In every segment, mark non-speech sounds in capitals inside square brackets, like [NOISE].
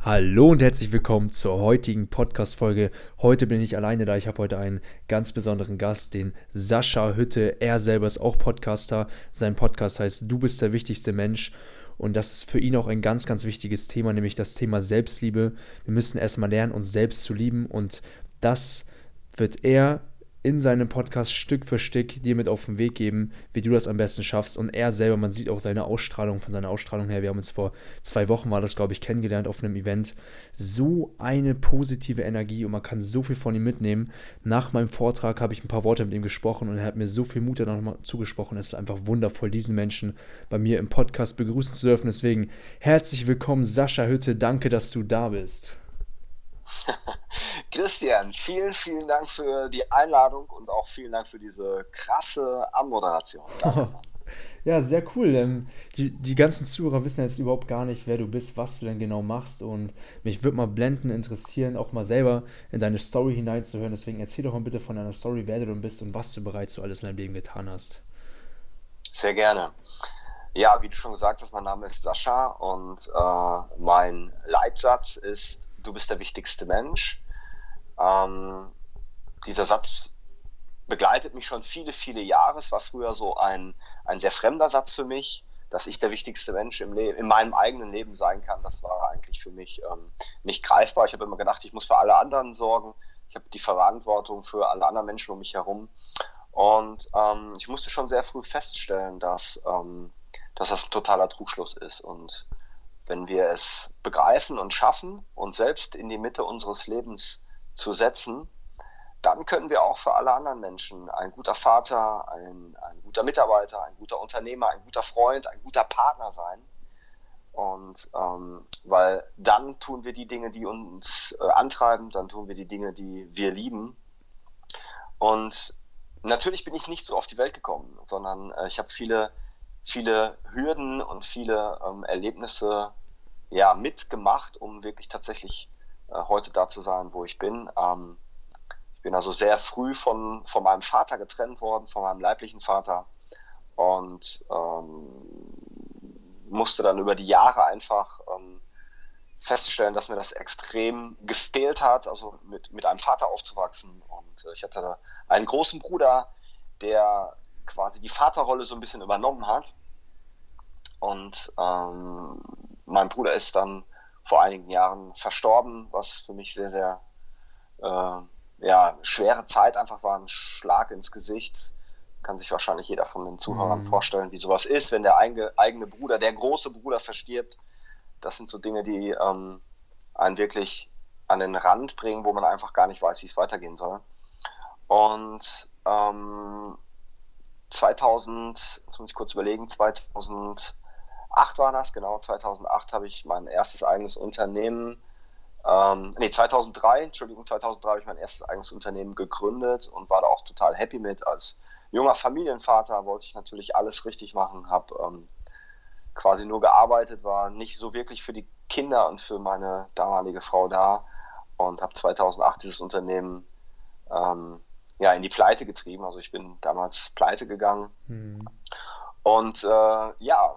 Hallo und herzlich willkommen zur heutigen Podcast-Folge. Heute bin ich alleine da. Ich habe heute einen ganz besonderen Gast, den Sascha Hütte. Er selber ist auch Podcaster. Sein Podcast heißt Du bist der wichtigste Mensch. Und das ist für ihn auch ein ganz, ganz wichtiges Thema, nämlich das Thema Selbstliebe. Wir müssen erstmal lernen, uns selbst zu lieben. Und das wird er in seinem Podcast Stück für Stück dir mit auf den Weg geben, wie du das am besten schaffst. Und er selber, man sieht auch seine Ausstrahlung, von seiner Ausstrahlung her, wir haben uns vor zwei Wochen, war das glaube ich, kennengelernt auf einem Event. So eine positive Energie und man kann so viel von ihm mitnehmen. Nach meinem Vortrag habe ich ein paar Worte mit ihm gesprochen und er hat mir so viel Mut dann nochmal zugesprochen. Es ist einfach wundervoll, diesen Menschen bei mir im Podcast begrüßen zu dürfen. Deswegen herzlich willkommen, Sascha Hütte. Danke, dass du da bist. [LAUGHS] Christian, vielen, vielen Dank für die Einladung und auch vielen Dank für diese krasse Anmoderation. [LAUGHS] ja, sehr cool. Ähm, die, die ganzen Zuhörer wissen jetzt überhaupt gar nicht, wer du bist, was du denn genau machst. Und mich würde mal blenden interessieren, auch mal selber in deine Story hineinzuhören. Deswegen erzähl doch mal bitte von deiner Story, wer du bist und was du bereits so alles in deinem Leben getan hast. Sehr gerne. Ja, wie du schon gesagt hast, mein Name ist Sascha und äh, mein Leitsatz ist du bist der wichtigste Mensch. Ähm, dieser Satz begleitet mich schon viele, viele Jahre. Es war früher so ein, ein sehr fremder Satz für mich, dass ich der wichtigste Mensch im Leben, in meinem eigenen Leben sein kann. Das war eigentlich für mich ähm, nicht greifbar. Ich habe immer gedacht, ich muss für alle anderen sorgen. Ich habe die Verantwortung für alle anderen Menschen um mich herum. Und ähm, ich musste schon sehr früh feststellen, dass, ähm, dass das ein totaler Trugschluss ist. Und wenn wir es begreifen und schaffen, uns selbst in die Mitte unseres Lebens zu setzen, dann können wir auch für alle anderen Menschen ein guter Vater, ein, ein guter Mitarbeiter, ein guter Unternehmer, ein guter Freund, ein guter Partner sein. Und ähm, weil dann tun wir die Dinge, die uns äh, antreiben, dann tun wir die Dinge, die wir lieben. Und natürlich bin ich nicht so auf die Welt gekommen, sondern äh, ich habe viele viele Hürden und viele ähm, Erlebnisse ja, mitgemacht, um wirklich tatsächlich äh, heute da zu sein, wo ich bin. Ähm, ich bin also sehr früh von, von meinem Vater getrennt worden, von meinem leiblichen Vater und ähm, musste dann über die Jahre einfach ähm, feststellen, dass mir das extrem gefehlt hat, also mit, mit einem Vater aufzuwachsen. Und äh, ich hatte einen großen Bruder, der quasi die Vaterrolle so ein bisschen übernommen hat. Und ähm, mein Bruder ist dann vor einigen Jahren verstorben, was für mich sehr, sehr äh, ja, schwere Zeit einfach war, ein Schlag ins Gesicht. Kann sich wahrscheinlich jeder von den Zuhörern mhm. vorstellen, wie sowas ist, wenn der eigene, eigene Bruder, der große Bruder verstirbt. Das sind so Dinge, die ähm, einen wirklich an den Rand bringen, wo man einfach gar nicht weiß, wie es weitergehen soll. Und ähm, 2000, jetzt muss ich kurz überlegen, 2008 war das, genau, 2008 habe ich mein erstes eigenes Unternehmen, ähm, nee, 2003, Entschuldigung, 2003 habe ich mein erstes eigenes Unternehmen gegründet und war da auch total happy mit. Als junger Familienvater wollte ich natürlich alles richtig machen, habe ähm, quasi nur gearbeitet, war nicht so wirklich für die Kinder und für meine damalige Frau da und habe 2008 dieses Unternehmen ähm, ja, in die Pleite getrieben. Also ich bin damals pleite gegangen. Mhm. Und äh, ja,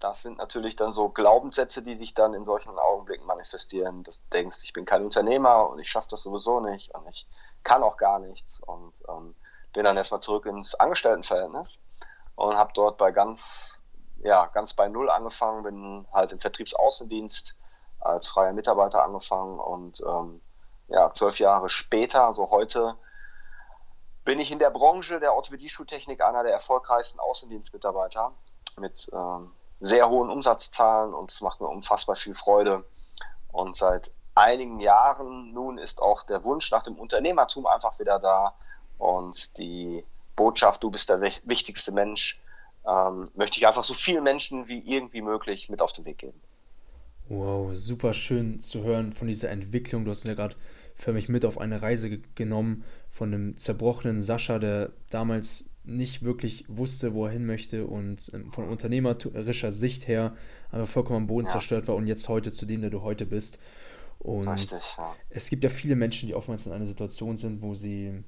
das sind natürlich dann so Glaubenssätze, die sich dann in solchen Augenblicken manifestieren. Dass du denkst, ich bin kein Unternehmer und ich schaffe das sowieso nicht und ich kann auch gar nichts. Und ähm, bin dann erstmal zurück ins Angestelltenverhältnis und habe dort bei ganz, ja, ganz bei Null angefangen, bin halt im Vertriebsaußendienst als freier Mitarbeiter angefangen und ähm, ja, zwölf Jahre später, also heute, bin ich in der Branche der Orthopädie-Schuhtechnik einer der erfolgreichsten Außendienstmitarbeiter mit ähm, sehr hohen Umsatzzahlen und es macht mir unfassbar viel Freude. Und seit einigen Jahren nun ist auch der Wunsch nach dem Unternehmertum einfach wieder da und die Botschaft, du bist der wichtigste Mensch, ähm, möchte ich einfach so vielen Menschen wie irgendwie möglich mit auf den Weg geben. Wow, super schön zu hören von dieser Entwicklung. Du hast ja gerade für mich mit auf eine Reise genommen von einem zerbrochenen Sascha, der damals nicht wirklich wusste, wo er hin möchte und ähm, von unternehmerischer Sicht her einfach vollkommen am Boden ja. zerstört war und jetzt heute zu dem, der du heute bist. Und Richtig, ja. es gibt ja viele Menschen, die oftmals in einer Situation sind, wo sie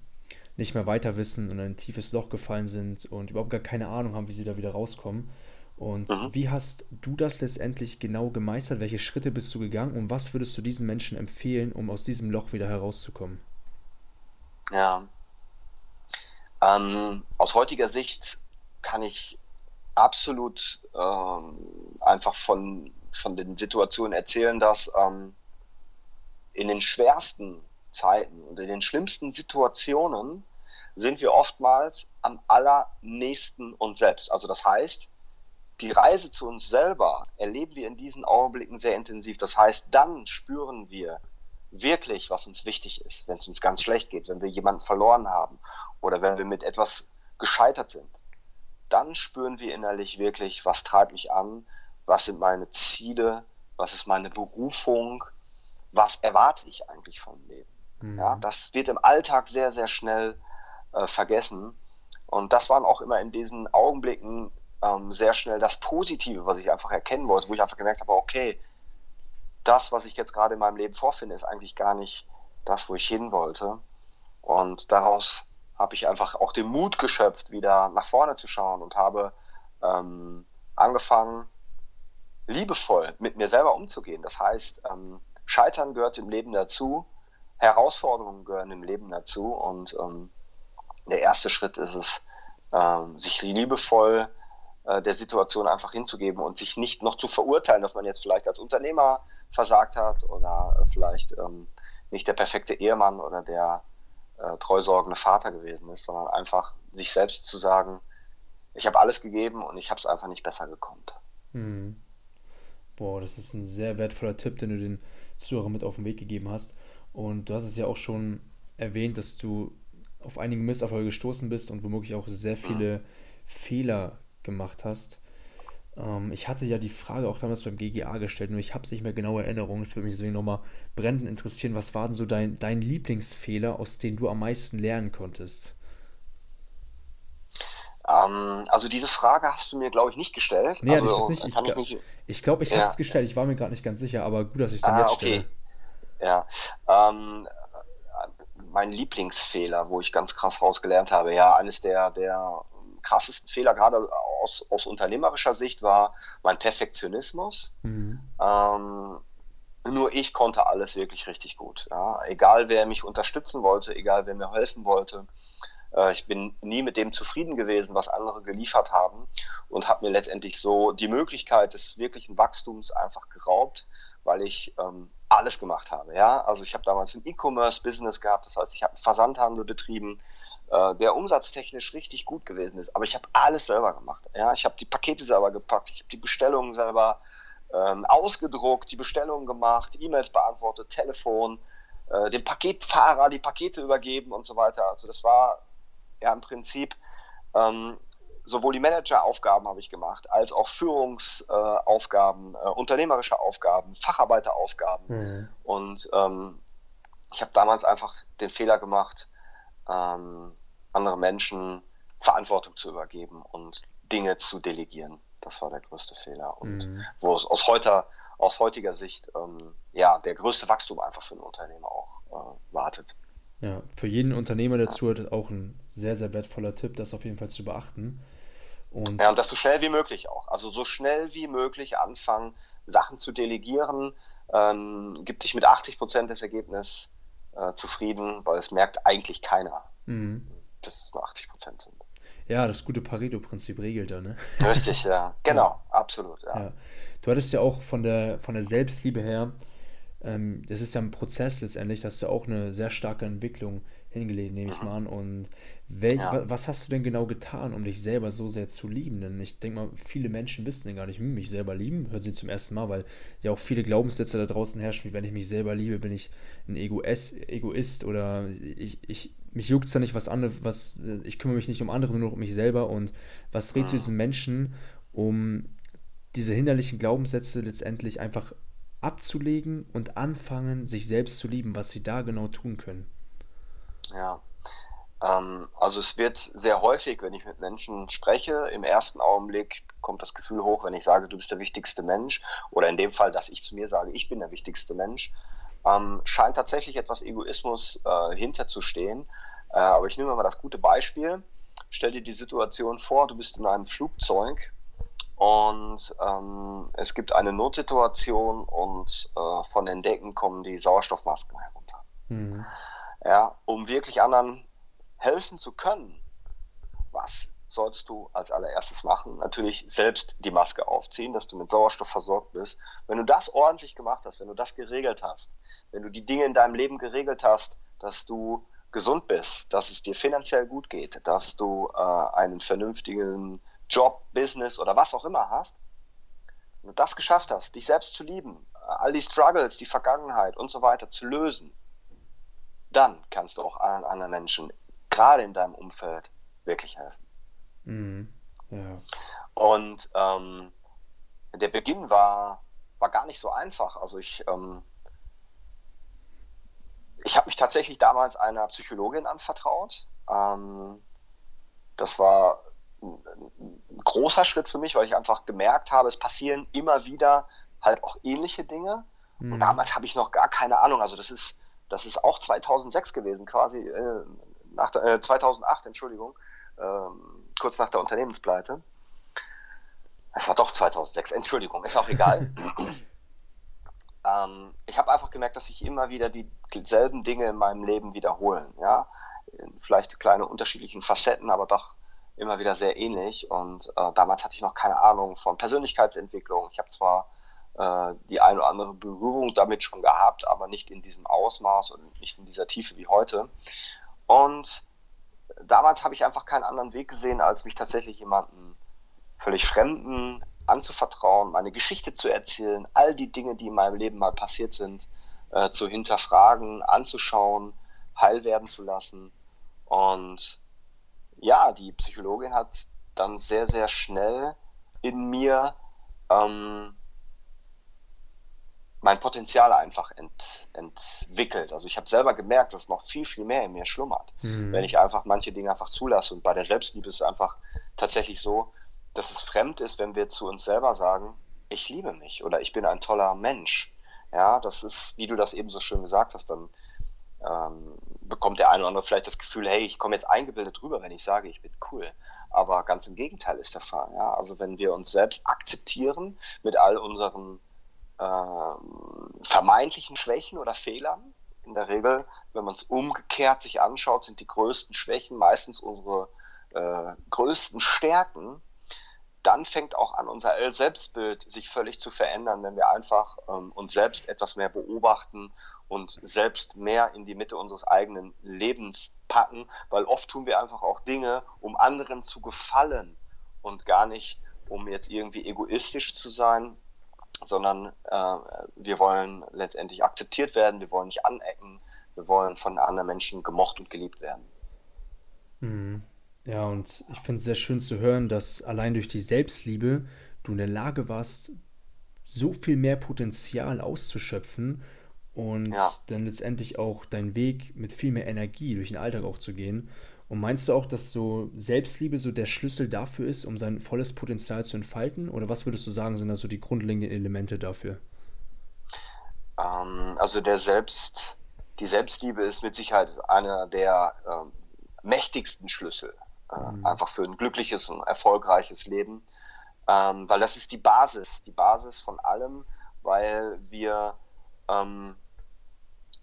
nicht mehr weiter wissen und in ein tiefes Loch gefallen sind und überhaupt gar keine Ahnung haben, wie sie da wieder rauskommen. Und mhm. wie hast du das letztendlich genau gemeistert? Welche Schritte bist du gegangen und was würdest du diesen Menschen empfehlen, um aus diesem Loch wieder herauszukommen? Ja. Ähm, aus heutiger Sicht kann ich absolut ähm, einfach von, von den Situationen erzählen, dass ähm, in den schwersten Zeiten und in den schlimmsten Situationen sind wir oftmals am allernächsten uns selbst. Also das heißt, die Reise zu uns selber erleben wir in diesen Augenblicken sehr intensiv. Das heißt, dann spüren wir wirklich, was uns wichtig ist, wenn es uns ganz schlecht geht, wenn wir jemanden verloren haben oder wenn wir mit etwas gescheitert sind. Dann spüren wir innerlich wirklich, was treibt mich an, was sind meine Ziele, was ist meine Berufung, was erwarte ich eigentlich vom Leben. Mhm. Ja, das wird im Alltag sehr, sehr schnell äh, vergessen. Und das waren auch immer in diesen Augenblicken ähm, sehr schnell das Positive, was ich einfach erkennen wollte, wo ich einfach gemerkt habe, okay, das, was ich jetzt gerade in meinem Leben vorfinde, ist eigentlich gar nicht das, wo ich hin wollte. Und daraus habe ich einfach auch den Mut geschöpft, wieder nach vorne zu schauen und habe ähm, angefangen, liebevoll mit mir selber umzugehen. Das heißt, ähm, Scheitern gehört im Leben dazu, Herausforderungen gehören im Leben dazu und ähm, der erste Schritt ist es, ähm, sich liebevoll äh, der Situation einfach hinzugeben und sich nicht noch zu verurteilen, dass man jetzt vielleicht als Unternehmer versagt hat oder vielleicht ähm, nicht der perfekte Ehemann oder der äh, treusorgende Vater gewesen ist, sondern einfach sich selbst zu sagen, ich habe alles gegeben und ich habe es einfach nicht besser gekonnt. Hm. Boah, das ist ein sehr wertvoller Tipp, den du den Zuhörern mit auf den Weg gegeben hast. Und du hast es ja auch schon erwähnt, dass du auf einige Misserfolge gestoßen bist und womöglich auch sehr viele mhm. Fehler gemacht hast. Ähm, ich hatte ja die Frage auch damals beim GGA gestellt, nur ich habe es nicht mehr genau in Erinnerung. Es würde mich deswegen nochmal brennend interessieren. Was war denn so dein, dein Lieblingsfehler, aus dem du am meisten lernen konntest? Ähm, also diese Frage hast du mir, glaube ich, nicht gestellt. Nee, also, ich nicht. Ich glaube, ich, ich, glaub, ich ja. habe es gestellt. Ich war mir gerade nicht ganz sicher, aber gut, dass ich es dann ah, jetzt okay. stelle. Ja. Ähm, mein Lieblingsfehler, wo ich ganz krass rausgelernt habe. Ja, eines der, der krassesten Fehler, gerade aus, aus unternehmerischer Sicht, war mein Perfektionismus. Mhm. Ähm, nur ich konnte alles wirklich richtig gut. Ja. Egal, wer mich unterstützen wollte, egal, wer mir helfen wollte. Äh, ich bin nie mit dem zufrieden gewesen, was andere geliefert haben und habe mir letztendlich so die Möglichkeit des wirklichen Wachstums einfach geraubt, weil ich ähm, alles gemacht habe. Ja? Also ich habe damals ein E-Commerce-Business gehabt, das heißt, ich habe einen Versandhandel betrieben, äh, der umsatztechnisch richtig gut gewesen ist. Aber ich habe alles selber gemacht. Ja? Ich habe die Pakete selber gepackt, ich habe die Bestellungen selber ähm, ausgedruckt, die Bestellungen gemacht, E-Mails beantwortet, Telefon, äh, dem Paketfahrer die Pakete übergeben und so weiter. Also das war ja im Prinzip ähm, sowohl die Manageraufgaben habe ich gemacht, als auch Führungsaufgaben, äh, unternehmerische Aufgaben, Facharbeiteraufgaben. Mhm. Und ähm, ich habe damals einfach den Fehler gemacht, ähm, andere Menschen Verantwortung zu übergeben und Dinge zu delegieren. Das war der größte Fehler. Und mhm. wo es aus, heute, aus heutiger Sicht ähm, ja der größte Wachstum einfach für ein Unternehmen auch äh, wartet. Ja, für jeden Unternehmer dazu hat auch ein sehr, sehr wertvoller Tipp, das auf jeden Fall zu beachten. Und ja, und das so schnell wie möglich auch. Also so schnell wie möglich anfangen, Sachen zu delegieren. Ähm, gibt dich mit 80 Prozent des Ergebnisses äh, zufrieden, weil es merkt eigentlich keiner, mhm. Dass es nur 80 Prozent sind. Ja, das gute Pareto-Prinzip regelt da, ne? [LAUGHS] Richtig, ja. Genau, ja. absolut, ja. ja. Du hattest ja auch von der, von der Selbstliebe her, ähm, das ist ja ein Prozess letztendlich, hast du auch eine sehr starke Entwicklung hingelegt, nehme ich mhm. mal an. Und wel, ja. was hast du denn genau getan, um dich selber so sehr zu lieben? Denn ich denke mal, viele Menschen wissen denn gar nicht, mich selber lieben, hören sie zum ersten Mal, weil ja auch viele Glaubenssätze da draußen herrschen, wie wenn ich mich selber liebe, bin ich ein Egoist, Egoist oder ich, ich, mich juckt es da nicht was anderes, was, ich kümmere mich nicht um andere, nur um mich selber. Und was dreht zu mhm. diesen Menschen, um diese hinderlichen Glaubenssätze letztendlich einfach abzulegen und anfangen, sich selbst zu lieben, was sie da genau tun können? Ja. Ähm, also es wird sehr häufig, wenn ich mit Menschen spreche, im ersten Augenblick kommt das Gefühl hoch, wenn ich sage, du bist der wichtigste Mensch, oder in dem Fall, dass ich zu mir sage, ich bin der wichtigste Mensch, ähm, scheint tatsächlich etwas Egoismus äh, hinterzustehen. Äh, aber ich nehme mal das gute Beispiel. Stell dir die Situation vor, du bist in einem Flugzeug und ähm, es gibt eine Notsituation und äh, von den Decken kommen die Sauerstoffmasken herunter. Mhm. Ja, um wirklich anderen helfen zu können, was sollst du als allererstes machen? Natürlich selbst die Maske aufziehen, dass du mit Sauerstoff versorgt bist. Wenn du das ordentlich gemacht hast, wenn du das geregelt hast, wenn du die Dinge in deinem Leben geregelt hast, dass du gesund bist, dass es dir finanziell gut geht, dass du äh, einen vernünftigen Job, Business oder was auch immer hast, wenn du das geschafft hast, dich selbst zu lieben, all die Struggles, die Vergangenheit und so weiter zu lösen, dann kannst du auch allen anderen Menschen, gerade in deinem Umfeld, wirklich helfen. Mhm. Ja. Und ähm, der Beginn war, war gar nicht so einfach. Also ich, ähm, ich habe mich tatsächlich damals einer Psychologin anvertraut. Ähm, das war ein großer Schritt für mich, weil ich einfach gemerkt habe, es passieren immer wieder halt auch ähnliche Dinge. Mhm. Und damals habe ich noch gar keine Ahnung. Also das ist, das ist auch 2006 gewesen, quasi äh, nach äh, 2008, Entschuldigung. Ähm, kurz nach der Unternehmenspleite. Es war doch 2006, Entschuldigung, ist auch egal. [CLEARS THROAT] ähm, ich habe einfach gemerkt, dass sich immer wieder dieselben Dinge in meinem Leben wiederholen. Ja? Vielleicht kleine unterschiedlichen Facetten, aber doch immer wieder sehr ähnlich. Und äh, damals hatte ich noch keine Ahnung von Persönlichkeitsentwicklung. Ich habe zwar äh, die eine oder andere Berührung damit schon gehabt, aber nicht in diesem Ausmaß und nicht in dieser Tiefe wie heute. Und damals habe ich einfach keinen anderen Weg gesehen, als mich tatsächlich jemandem völlig Fremden anzuvertrauen, meine Geschichte zu erzählen, all die Dinge, die in meinem Leben mal passiert sind, äh, zu hinterfragen, anzuschauen, heil werden zu lassen. Und ja, die Psychologin hat dann sehr, sehr schnell in mir ähm, mein Potenzial einfach ent, entwickelt. Also ich habe selber gemerkt, dass noch viel, viel mehr in mir schlummert, mhm. wenn ich einfach manche Dinge einfach zulasse. Und bei der Selbstliebe ist es einfach tatsächlich so, dass es fremd ist, wenn wir zu uns selber sagen, ich liebe mich oder ich bin ein toller Mensch. Ja, das ist, wie du das eben so schön gesagt hast, dann ähm, bekommt der eine oder andere vielleicht das Gefühl, hey, ich komme jetzt eingebildet rüber, wenn ich sage, ich bin cool. Aber ganz im Gegenteil ist der Fall. Ja? Also wenn wir uns selbst akzeptieren mit all unseren vermeintlichen Schwächen oder Fehlern. In der Regel, wenn man es umgekehrt sich anschaut, sind die größten Schwächen meistens unsere äh, größten Stärken. Dann fängt auch an, unser Selbstbild sich völlig zu verändern, wenn wir einfach ähm, uns selbst etwas mehr beobachten und selbst mehr in die Mitte unseres eigenen Lebens packen, weil oft tun wir einfach auch Dinge, um anderen zu gefallen und gar nicht, um jetzt irgendwie egoistisch zu sein, sondern äh, wir wollen letztendlich akzeptiert werden, wir wollen nicht anecken, wir wollen von anderen Menschen gemocht und geliebt werden. Mhm. Ja, und ich finde es sehr schön zu hören, dass allein durch die Selbstliebe du in der Lage warst, so viel mehr Potenzial auszuschöpfen und ja. dann letztendlich auch deinen Weg mit viel mehr Energie durch den Alltag auch zu gehen. Und meinst du auch, dass so Selbstliebe so der Schlüssel dafür ist, um sein volles Potenzial zu entfalten? Oder was würdest du sagen, sind da so die grundlegenden Elemente dafür? Ähm, also der Selbst, die Selbstliebe ist mit Sicherheit einer der ähm, mächtigsten Schlüssel, äh, mhm. einfach für ein glückliches und erfolgreiches Leben. Ähm, weil das ist die Basis, die Basis von allem, weil wir ähm,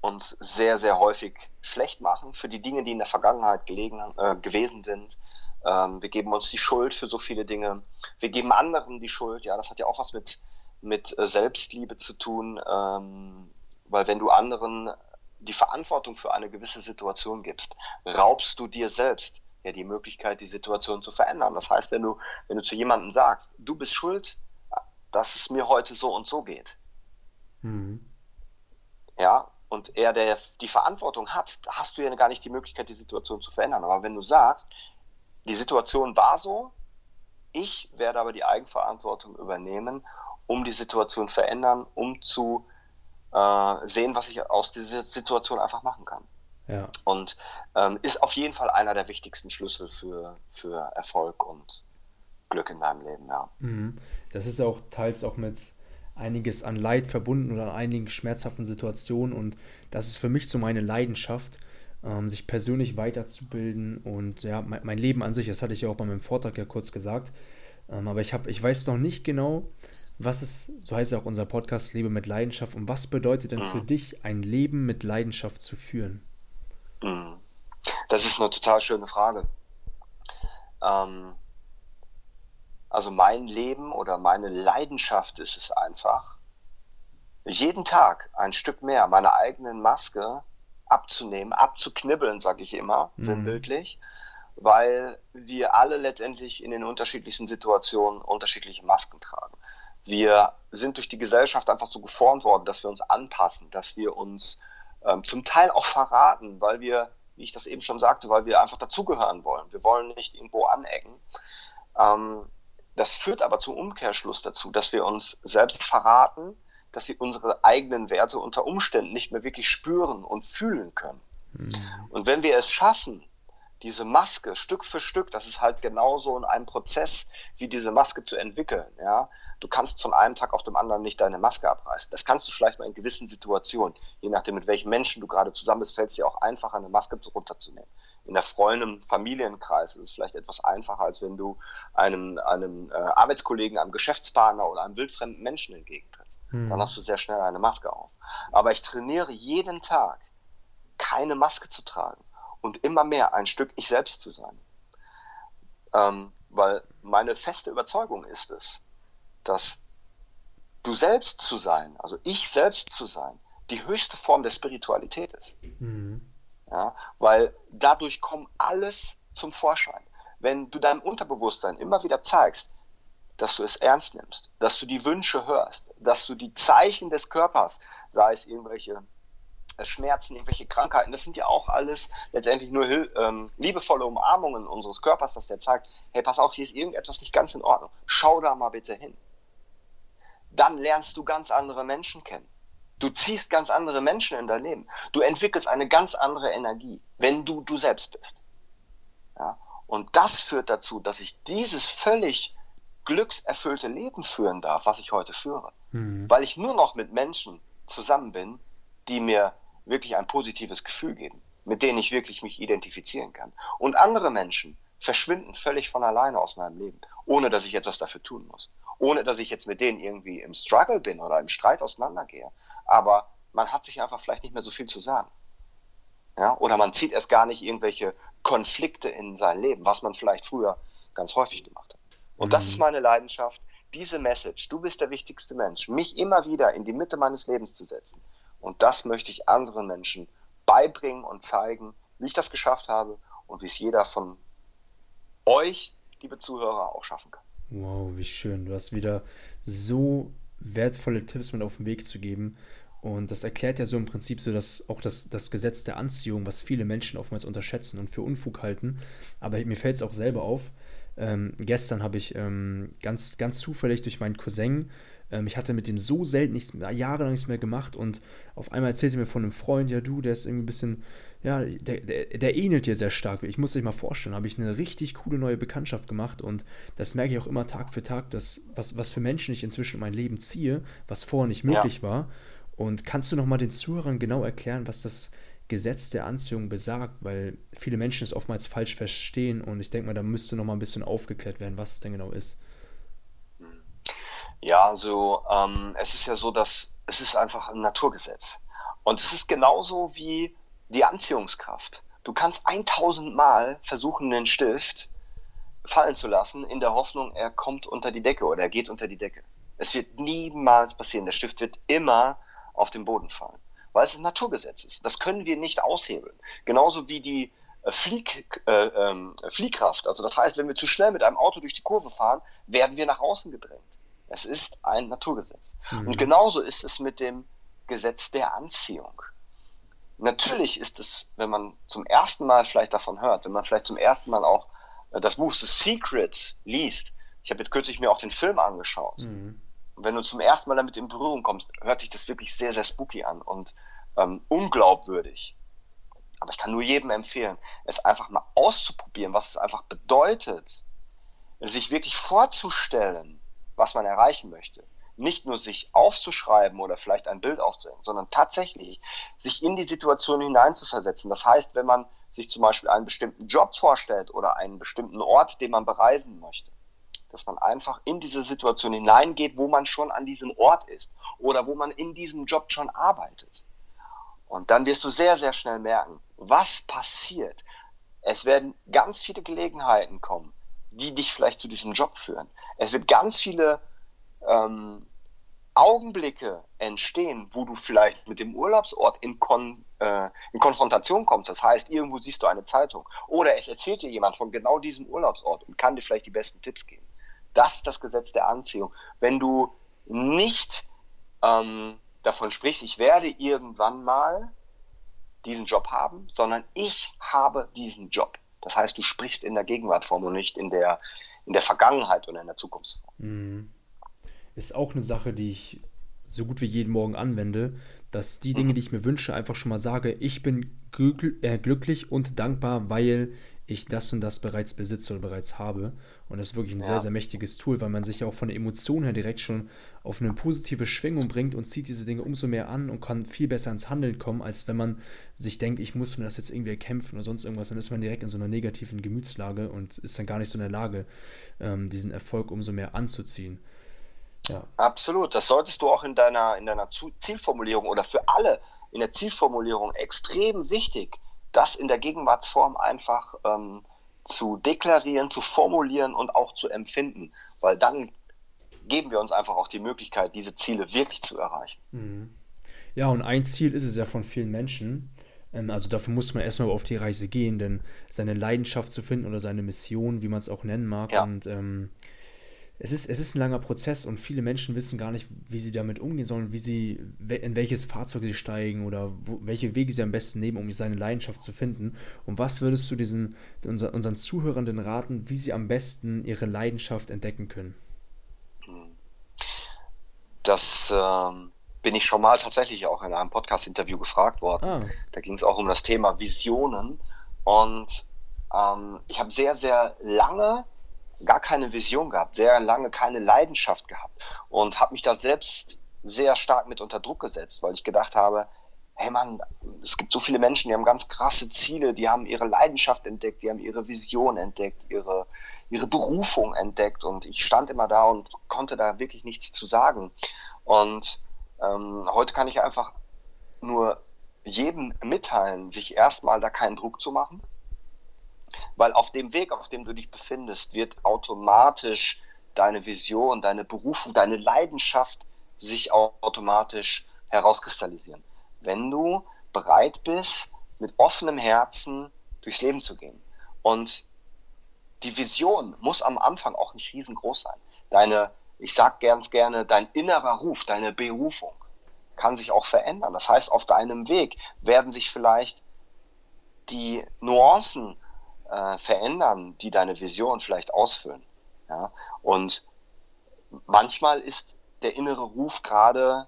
uns sehr, sehr häufig schlecht machen für die Dinge, die in der Vergangenheit gelegen, äh, gewesen sind. Ähm, wir geben uns die Schuld für so viele Dinge. Wir geben anderen die Schuld. Ja, das hat ja auch was mit, mit äh, Selbstliebe zu tun, ähm, weil wenn du anderen die Verantwortung für eine gewisse Situation gibst, raubst du dir selbst ja die Möglichkeit, die Situation zu verändern. Das heißt, wenn du, wenn du zu jemandem sagst, du bist schuld, dass es mir heute so und so geht. Mhm. Ja, und er, der die Verantwortung hat, hast du ja gar nicht die Möglichkeit, die Situation zu verändern. Aber wenn du sagst, die Situation war so, ich werde aber die Eigenverantwortung übernehmen, um die Situation verändern, um zu äh, sehen, was ich aus dieser Situation einfach machen kann. Ja. Und ähm, ist auf jeden Fall einer der wichtigsten Schlüssel für, für Erfolg und Glück in deinem Leben, ja. Mhm. Das ist auch teils auch mit einiges an Leid verbunden oder an einigen schmerzhaften Situationen und das ist für mich so meine Leidenschaft, ähm, sich persönlich weiterzubilden und ja, mein, mein, Leben an sich, das hatte ich ja auch bei meinem Vortrag ja kurz gesagt, Ähm, aber ich, hab, ich weiß noch nicht genau, was es, so heißt ja auch unser Podcast, Lebe mit Leidenschaft. Und was bedeutet denn für dich, ein Leben mit Leidenschaft zu führen? Mhm. Das ist eine total schöne Frage. Ähm, also mein Leben oder meine Leidenschaft ist es einfach, jeden Tag ein Stück mehr meine eigenen Maske abzunehmen, abzuknibbeln, sage ich immer, mhm. sinnbildlich, weil wir alle letztendlich in den unterschiedlichsten Situationen unterschiedliche Masken tragen. Wir sind durch die Gesellschaft einfach so geformt worden, dass wir uns anpassen, dass wir uns ähm, zum Teil auch verraten, weil wir, wie ich das eben schon sagte, weil wir einfach dazugehören wollen. Wir wollen nicht irgendwo anecken. Ähm, das führt aber zum Umkehrschluss dazu, dass wir uns selbst verraten, dass wir unsere eigenen Werte unter Umständen nicht mehr wirklich spüren und fühlen können. Mhm. Und wenn wir es schaffen, diese Maske Stück für Stück, das ist halt genauso in einem Prozess, wie diese Maske zu entwickeln. Ja, du kannst von einem Tag auf dem anderen nicht deine Maske abreißen. Das kannst du vielleicht mal in gewissen Situationen, je nachdem mit welchen Menschen du gerade zusammen bist, fällt es dir auch einfacher, eine Maske runterzunehmen. In der Freundin, Familienkreis ist es vielleicht etwas einfacher, als wenn du einem, einem äh, Arbeitskollegen, einem Geschäftspartner oder einem wildfremden Menschen entgegentrittst. Hm. Dann hast du sehr schnell eine Maske auf. Aber ich trainiere jeden Tag, keine Maske zu tragen und immer mehr ein Stück ich selbst zu sein. Ähm, weil meine feste Überzeugung ist es, dass du selbst zu sein, also ich selbst zu sein, die höchste Form der Spiritualität ist. Mhm. Ja, weil dadurch kommt alles zum Vorschein. Wenn du deinem Unterbewusstsein immer wieder zeigst, dass du es ernst nimmst, dass du die Wünsche hörst, dass du die Zeichen des Körpers, sei es irgendwelche Schmerzen, irgendwelche Krankheiten, das sind ja auch alles letztendlich nur ähm, liebevolle Umarmungen unseres Körpers, dass der zeigt, hey, pass auf, hier ist irgendetwas nicht ganz in Ordnung. Schau da mal bitte hin. Dann lernst du ganz andere Menschen kennen. Du ziehst ganz andere Menschen in dein Leben. Du entwickelst eine ganz andere Energie, wenn du du selbst bist. Ja? Und das führt dazu, dass ich dieses völlig glückserfüllte Leben führen darf, was ich heute führe. Mhm. Weil ich nur noch mit Menschen zusammen bin, die mir wirklich ein positives Gefühl geben, mit denen ich wirklich mich identifizieren kann. Und andere Menschen verschwinden völlig von alleine aus meinem Leben, ohne dass ich etwas dafür tun muss. Ohne dass ich jetzt mit denen irgendwie im Struggle bin oder im Streit auseinandergehe. Aber man hat sich einfach vielleicht nicht mehr so viel zu sagen. Ja? Oder man zieht erst gar nicht irgendwelche Konflikte in sein Leben, was man vielleicht früher ganz häufig gemacht hat. Und mhm. das ist meine Leidenschaft, diese Message, du bist der wichtigste Mensch, mich immer wieder in die Mitte meines Lebens zu setzen und das möchte ich anderen Menschen beibringen und zeigen, wie ich das geschafft habe und wie es jeder von euch, liebe Zuhörer, auch schaffen kann. Wow, wie schön. Du hast wieder so wertvolle Tipps mit auf den Weg zu geben. Und das erklärt ja so im Prinzip so, dass auch das, das Gesetz der Anziehung, was viele Menschen oftmals unterschätzen und für Unfug halten. Aber mir fällt es auch selber auf. Ähm, gestern habe ich ähm, ganz, ganz zufällig durch meinen Cousin ähm, ich hatte mit dem so selten nichts, jahrelang nichts mehr gemacht und auf einmal erzählte mir von einem Freund, ja du, der ist irgendwie ein bisschen, ja, der, der, der ähnelt dir sehr stark. Ich muss dich mal vorstellen, habe ich eine richtig coole neue Bekanntschaft gemacht und das merke ich auch immer Tag für Tag, dass, was, was für Menschen ich inzwischen in mein Leben ziehe, was vorher nicht möglich ja. war. Und kannst du nochmal den Zuhörern genau erklären, was das Gesetz der Anziehung besagt, weil viele Menschen es oftmals falsch verstehen und ich denke mal, da müsste nochmal ein bisschen aufgeklärt werden, was es denn genau ist. Ja, also ähm, es ist ja so, dass es ist einfach ein Naturgesetz. Und es ist genauso wie die Anziehungskraft. Du kannst 1000 Mal versuchen, den Stift fallen zu lassen, in der Hoffnung, er kommt unter die Decke oder er geht unter die Decke. Es wird niemals passieren. Der Stift wird immer auf den Boden fallen, weil es ein Naturgesetz ist. Das können wir nicht aushebeln. Genauso wie die äh, Flieg, äh, ähm, Fliehkraft. Also das heißt, wenn wir zu schnell mit einem Auto durch die Kurve fahren, werden wir nach außen gedrängt. Es ist ein Naturgesetz. Mhm. Und genauso ist es mit dem Gesetz der Anziehung. Natürlich ist es, wenn man zum ersten Mal vielleicht davon hört, wenn man vielleicht zum ersten Mal auch äh, das Buch The Secret liest, ich habe jetzt kürzlich mir auch den Film angeschaut. Mhm. Und wenn du zum ersten Mal damit in Berührung kommst, hört sich das wirklich sehr, sehr spooky an und ähm, unglaubwürdig. Aber ich kann nur jedem empfehlen, es einfach mal auszuprobieren, was es einfach bedeutet, sich wirklich vorzustellen, was man erreichen möchte. Nicht nur sich aufzuschreiben oder vielleicht ein Bild aufzuhängen, sondern tatsächlich sich in die Situation hineinzuversetzen. Das heißt, wenn man sich zum Beispiel einen bestimmten Job vorstellt oder einen bestimmten Ort, den man bereisen möchte, dass man einfach in diese Situation hineingeht, wo man schon an diesem Ort ist oder wo man in diesem Job schon arbeitet. Und dann wirst du sehr, sehr schnell merken, was passiert. Es werden ganz viele Gelegenheiten kommen, die dich vielleicht zu diesem Job führen. Es wird ganz viele ähm, Augenblicke entstehen, wo du vielleicht mit dem Urlaubsort in, Kon, äh, in Konfrontation kommst. Das heißt, irgendwo siehst du eine Zeitung oder es erzählt dir jemand von genau diesem Urlaubsort und kann dir vielleicht die besten Tipps geben. Das ist das Gesetz der Anziehung. Wenn du nicht ähm, davon sprichst, ich werde irgendwann mal diesen Job haben, sondern ich habe diesen Job. Das heißt, du sprichst in der Gegenwartform und nicht in der, in der Vergangenheit oder in der Zukunftsform. Mhm ist auch eine Sache, die ich so gut wie jeden Morgen anwende, dass die Dinge, die ich mir wünsche, einfach schon mal sage, ich bin äh, glücklich und dankbar, weil ich das und das bereits besitze oder bereits habe. Und das ist wirklich ein ja. sehr, sehr mächtiges Tool, weil man sich ja auch von der Emotion her direkt schon auf eine positive Schwingung bringt und zieht diese Dinge umso mehr an und kann viel besser ins Handeln kommen, als wenn man sich denkt, ich muss mir das jetzt irgendwie erkämpfen oder sonst irgendwas. Dann ist man direkt in so einer negativen Gemütslage und ist dann gar nicht so in der Lage, ähm, diesen Erfolg umso mehr anzuziehen. Ja. Absolut. Das solltest du auch in deiner, in deiner Zielformulierung oder für alle in der Zielformulierung extrem wichtig, das in der Gegenwartsform einfach ähm, zu deklarieren, zu formulieren und auch zu empfinden. Weil dann geben wir uns einfach auch die Möglichkeit, diese Ziele wirklich zu erreichen. Mhm. Ja, und ein Ziel ist es ja von vielen Menschen. Ähm, also dafür muss man erstmal auf die Reise gehen, denn seine Leidenschaft zu finden oder seine Mission, wie man es auch nennen mag. Ja. Und ähm, es ist, es ist ein langer Prozess und viele Menschen wissen gar nicht, wie sie damit umgehen sollen, wie sie, in welches Fahrzeug sie steigen oder wo, welche Wege sie am besten nehmen, um seine Leidenschaft zu finden. Und was würdest du diesen, unser, unseren Zuhörenden raten, wie sie am besten ihre Leidenschaft entdecken können? Das ähm, bin ich schon mal tatsächlich auch in einem Podcast-Interview gefragt worden. Ah. Da ging es auch um das Thema Visionen. Und ähm, ich habe sehr, sehr lange gar keine Vision gehabt, sehr lange keine Leidenschaft gehabt und habe mich da selbst sehr stark mit unter Druck gesetzt, weil ich gedacht habe, hey Mann, es gibt so viele Menschen, die haben ganz krasse Ziele, die haben ihre Leidenschaft entdeckt, die haben ihre Vision entdeckt, ihre, ihre Berufung entdeckt und ich stand immer da und konnte da wirklich nichts zu sagen. Und ähm, heute kann ich einfach nur jedem mitteilen, sich erstmal da keinen Druck zu machen, weil auf dem Weg, auf dem du dich befindest, wird automatisch deine Vision, deine Berufung, deine Leidenschaft sich automatisch herauskristallisieren. Wenn du bereit bist, mit offenem Herzen durchs Leben zu gehen. Und die Vision muss am Anfang auch nicht riesengroß sein. Deine, ich sag ganz gerne, dein innerer Ruf, deine Berufung kann sich auch verändern. Das heißt, auf deinem Weg werden sich vielleicht die Nuancen äh, verändern, die deine Vision vielleicht ausfüllen. Ja? Und manchmal ist der innere Ruf gerade,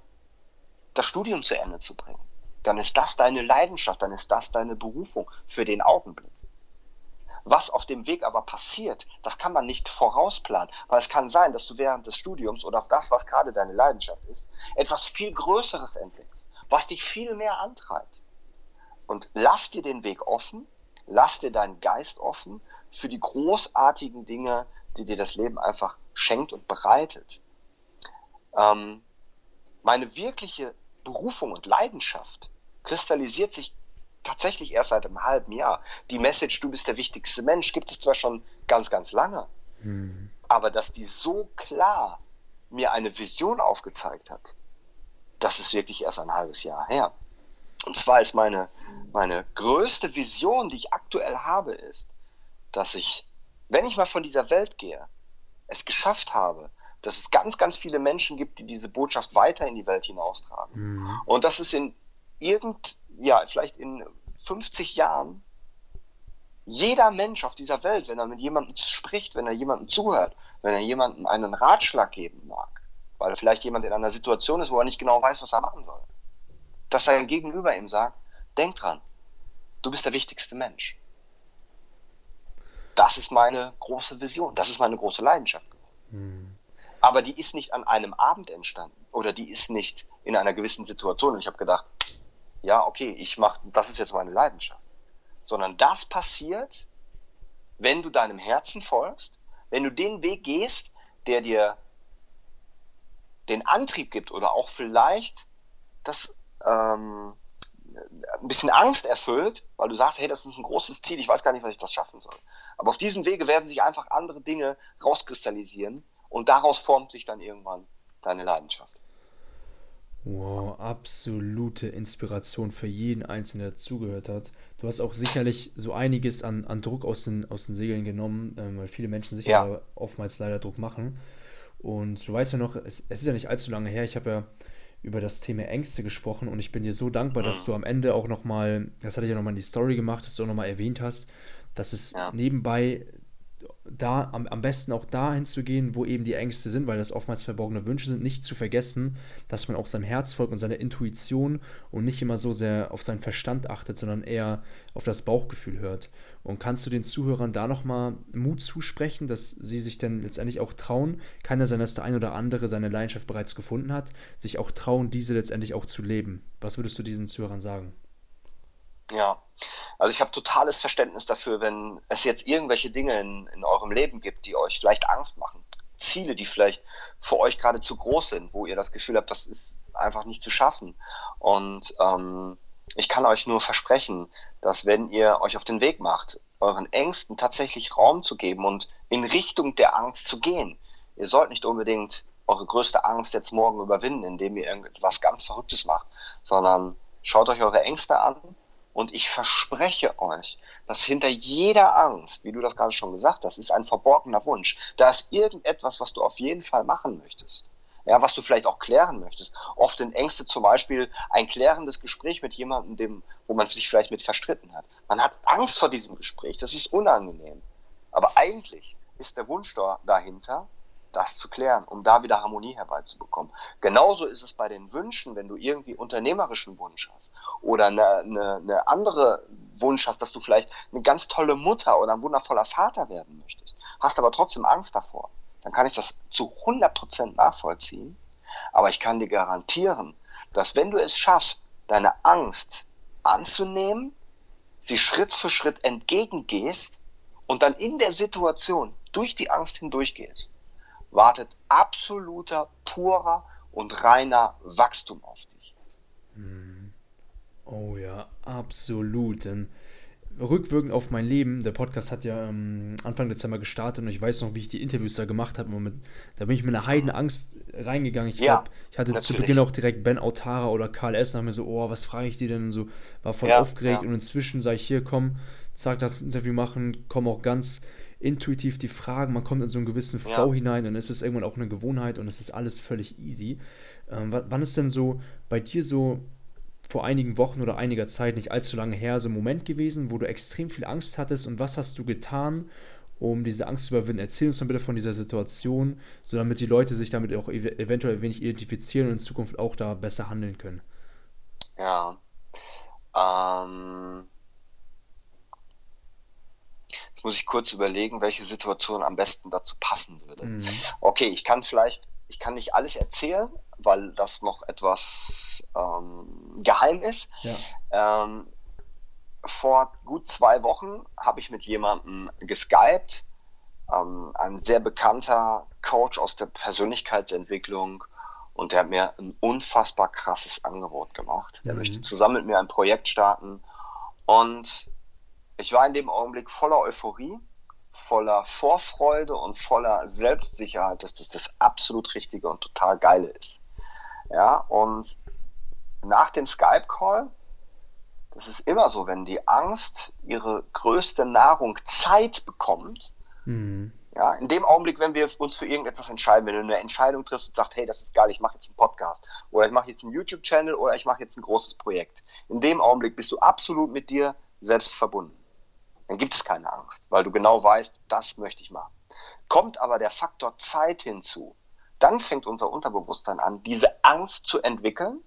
das Studium zu Ende zu bringen. Dann ist das deine Leidenschaft, dann ist das deine Berufung für den Augenblick. Was auf dem Weg aber passiert, das kann man nicht vorausplanen, weil es kann sein, dass du während des Studiums oder auf das, was gerade deine Leidenschaft ist, etwas viel Größeres entdeckst, was dich viel mehr antreibt. Und lass dir den Weg offen, lass dir deinen Geist offen für die großartigen Dinge, die dir das Leben einfach schenkt und bereitet. Ähm, meine wirkliche Berufung und Leidenschaft kristallisiert sich tatsächlich erst seit einem halben Jahr. Die Message, du bist der wichtigste Mensch, gibt es zwar schon ganz, ganz lange, hm. aber dass die so klar mir eine Vision aufgezeigt hat, das ist wirklich erst ein halbes Jahr her. Und zwar ist meine, meine größte Vision, die ich aktuell habe, ist, dass ich, wenn ich mal von dieser Welt gehe, es geschafft habe, dass es ganz, ganz viele Menschen gibt, die diese Botschaft weiter in die Welt hinaustragen. Mhm. Und dass es in irgend, ja, vielleicht in 50 Jahren jeder Mensch auf dieser Welt, wenn er mit jemandem spricht, wenn er jemandem zuhört, wenn er jemandem einen Ratschlag geben mag, weil vielleicht jemand in einer Situation ist, wo er nicht genau weiß, was er machen soll, dass sein Gegenüber ihm sagt, denk dran, du bist der wichtigste Mensch. Das ist meine große Vision, das ist meine große Leidenschaft. Mhm. Aber die ist nicht an einem Abend entstanden oder die ist nicht in einer gewissen Situation. Und ich habe gedacht, ja, okay, ich mache, das ist jetzt meine Leidenschaft. Sondern das passiert, wenn du deinem Herzen folgst, wenn du den Weg gehst, der dir den Antrieb gibt oder auch vielleicht das ähm, ein bisschen Angst erfüllt, weil du sagst, hey, das ist ein großes Ziel, ich weiß gar nicht, was ich das schaffen soll. Aber auf diesem Wege werden sich einfach andere Dinge rauskristallisieren und daraus formt sich dann irgendwann deine Leidenschaft. Wow, absolute Inspiration für jeden Einzelnen, der zugehört hat. Du hast auch sicherlich so einiges an, an Druck aus den, aus den Segeln genommen, ähm, weil viele Menschen sich ja. oftmals leider Druck machen. Und du weißt ja noch, es, es ist ja nicht allzu lange her, ich habe ja über das Thema Ängste gesprochen und ich bin dir so dankbar, dass du am Ende auch nochmal, das hatte ich ja nochmal in die Story gemacht, dass du auch nochmal erwähnt hast, dass es ja. nebenbei da am, am besten auch dahin zu gehen, wo eben die Ängste sind, weil das oftmals verborgene Wünsche sind, nicht zu vergessen, dass man auch seinem Herz folgt und seiner Intuition und nicht immer so sehr auf seinen Verstand achtet, sondern eher auf das Bauchgefühl hört. Und kannst du den Zuhörern da nochmal Mut zusprechen, dass sie sich dann letztendlich auch trauen, kann ja sein, dass der ein oder andere seine Leidenschaft bereits gefunden hat, sich auch trauen, diese letztendlich auch zu leben. Was würdest du diesen Zuhörern sagen? Ja, also ich habe totales Verständnis dafür, wenn es jetzt irgendwelche Dinge in, in eurem Leben gibt, die euch vielleicht Angst machen. Ziele, die vielleicht für euch gerade zu groß sind, wo ihr das Gefühl habt, das ist einfach nicht zu schaffen. Und ähm, ich kann euch nur versprechen, dass wenn ihr euch auf den Weg macht, euren Ängsten tatsächlich Raum zu geben und in Richtung der Angst zu gehen, ihr sollt nicht unbedingt eure größte Angst jetzt morgen überwinden, indem ihr irgendwas ganz Verrücktes macht, sondern schaut euch eure Ängste an, und ich verspreche euch, dass hinter jeder Angst, wie du das gerade schon gesagt hast, ist ein verborgener Wunsch. Da ist irgendetwas, was du auf jeden Fall machen möchtest. Ja, was du vielleicht auch klären möchtest. Oft sind Ängste zum Beispiel ein klärendes Gespräch mit jemandem, dem, wo man sich vielleicht mit verstritten hat. Man hat Angst vor diesem Gespräch, das ist unangenehm. Aber eigentlich ist der Wunsch da, dahinter, das zu klären, um da wieder Harmonie herbeizubekommen. Genauso ist es bei den Wünschen, wenn du irgendwie unternehmerischen Wunsch hast oder eine, eine, eine andere Wunsch hast, dass du vielleicht eine ganz tolle Mutter oder ein wundervoller Vater werden möchtest, hast aber trotzdem Angst davor, dann kann ich das zu 100% nachvollziehen. Aber ich kann dir garantieren, dass wenn du es schaffst, deine Angst anzunehmen, sie Schritt für Schritt entgegengehst und dann in der Situation durch die Angst hindurchgehst, wartet absoluter, purer und reiner Wachstum auf dich. Hm. Oh ja, absolut. Denn rückwirkend auf mein Leben, der Podcast hat ja ähm, Anfang Dezember gestartet und ich weiß noch, wie ich die Interviews da gemacht habe. Da bin ich mit einer Heidenangst reingegangen. Ich glaube, ja, ich hatte natürlich. zu Beginn auch direkt Ben Autara oder Karl S. und habe mir so, oh, was frage ich die denn? Und so, war voll ja, aufgeregt ja. und inzwischen sage ich, hier, komm, zack, das Interview machen, komm auch ganz intuitiv die Fragen, man kommt in so einen gewissen Flow ja. hinein und es ist irgendwann auch eine Gewohnheit und es ist alles völlig easy. Ähm, wann ist denn so bei dir so vor einigen Wochen oder einiger Zeit, nicht allzu lange her, so ein Moment gewesen, wo du extrem viel Angst hattest und was hast du getan, um diese Angst zu überwinden? Erzähl uns dann bitte von dieser Situation, so damit die Leute sich damit auch ev eventuell ein wenig identifizieren und in Zukunft auch da besser handeln können. Ja. Ähm Jetzt muss ich kurz überlegen, welche Situation am besten dazu passen würde. Mhm. Okay, ich kann vielleicht, ich kann nicht alles erzählen, weil das noch etwas ähm, geheim ist. Ja. Ähm, vor gut zwei Wochen habe ich mit jemandem geskypt, ähm, ein sehr bekannter Coach aus der Persönlichkeitsentwicklung und der hat mir ein unfassbar krasses Angebot gemacht. Der mhm. möchte zusammen mit mir ein Projekt starten und ich war in dem Augenblick voller Euphorie, voller Vorfreude und voller Selbstsicherheit, dass das das absolut Richtige und total Geile ist. Ja, und nach dem Skype-Call, das ist immer so, wenn die Angst ihre größte Nahrung Zeit bekommt, mhm. ja, in dem Augenblick, wenn wir uns für irgendetwas entscheiden, wenn du eine Entscheidung triffst und sagst, hey, das ist geil, ich mache jetzt einen Podcast oder ich mache jetzt einen YouTube-Channel oder ich mache jetzt ein großes Projekt. In dem Augenblick bist du absolut mit dir selbst verbunden dann gibt es keine Angst, weil du genau weißt, das möchte ich machen. Kommt aber der Faktor Zeit hinzu, dann fängt unser Unterbewusstsein an, diese Angst zu entwickeln,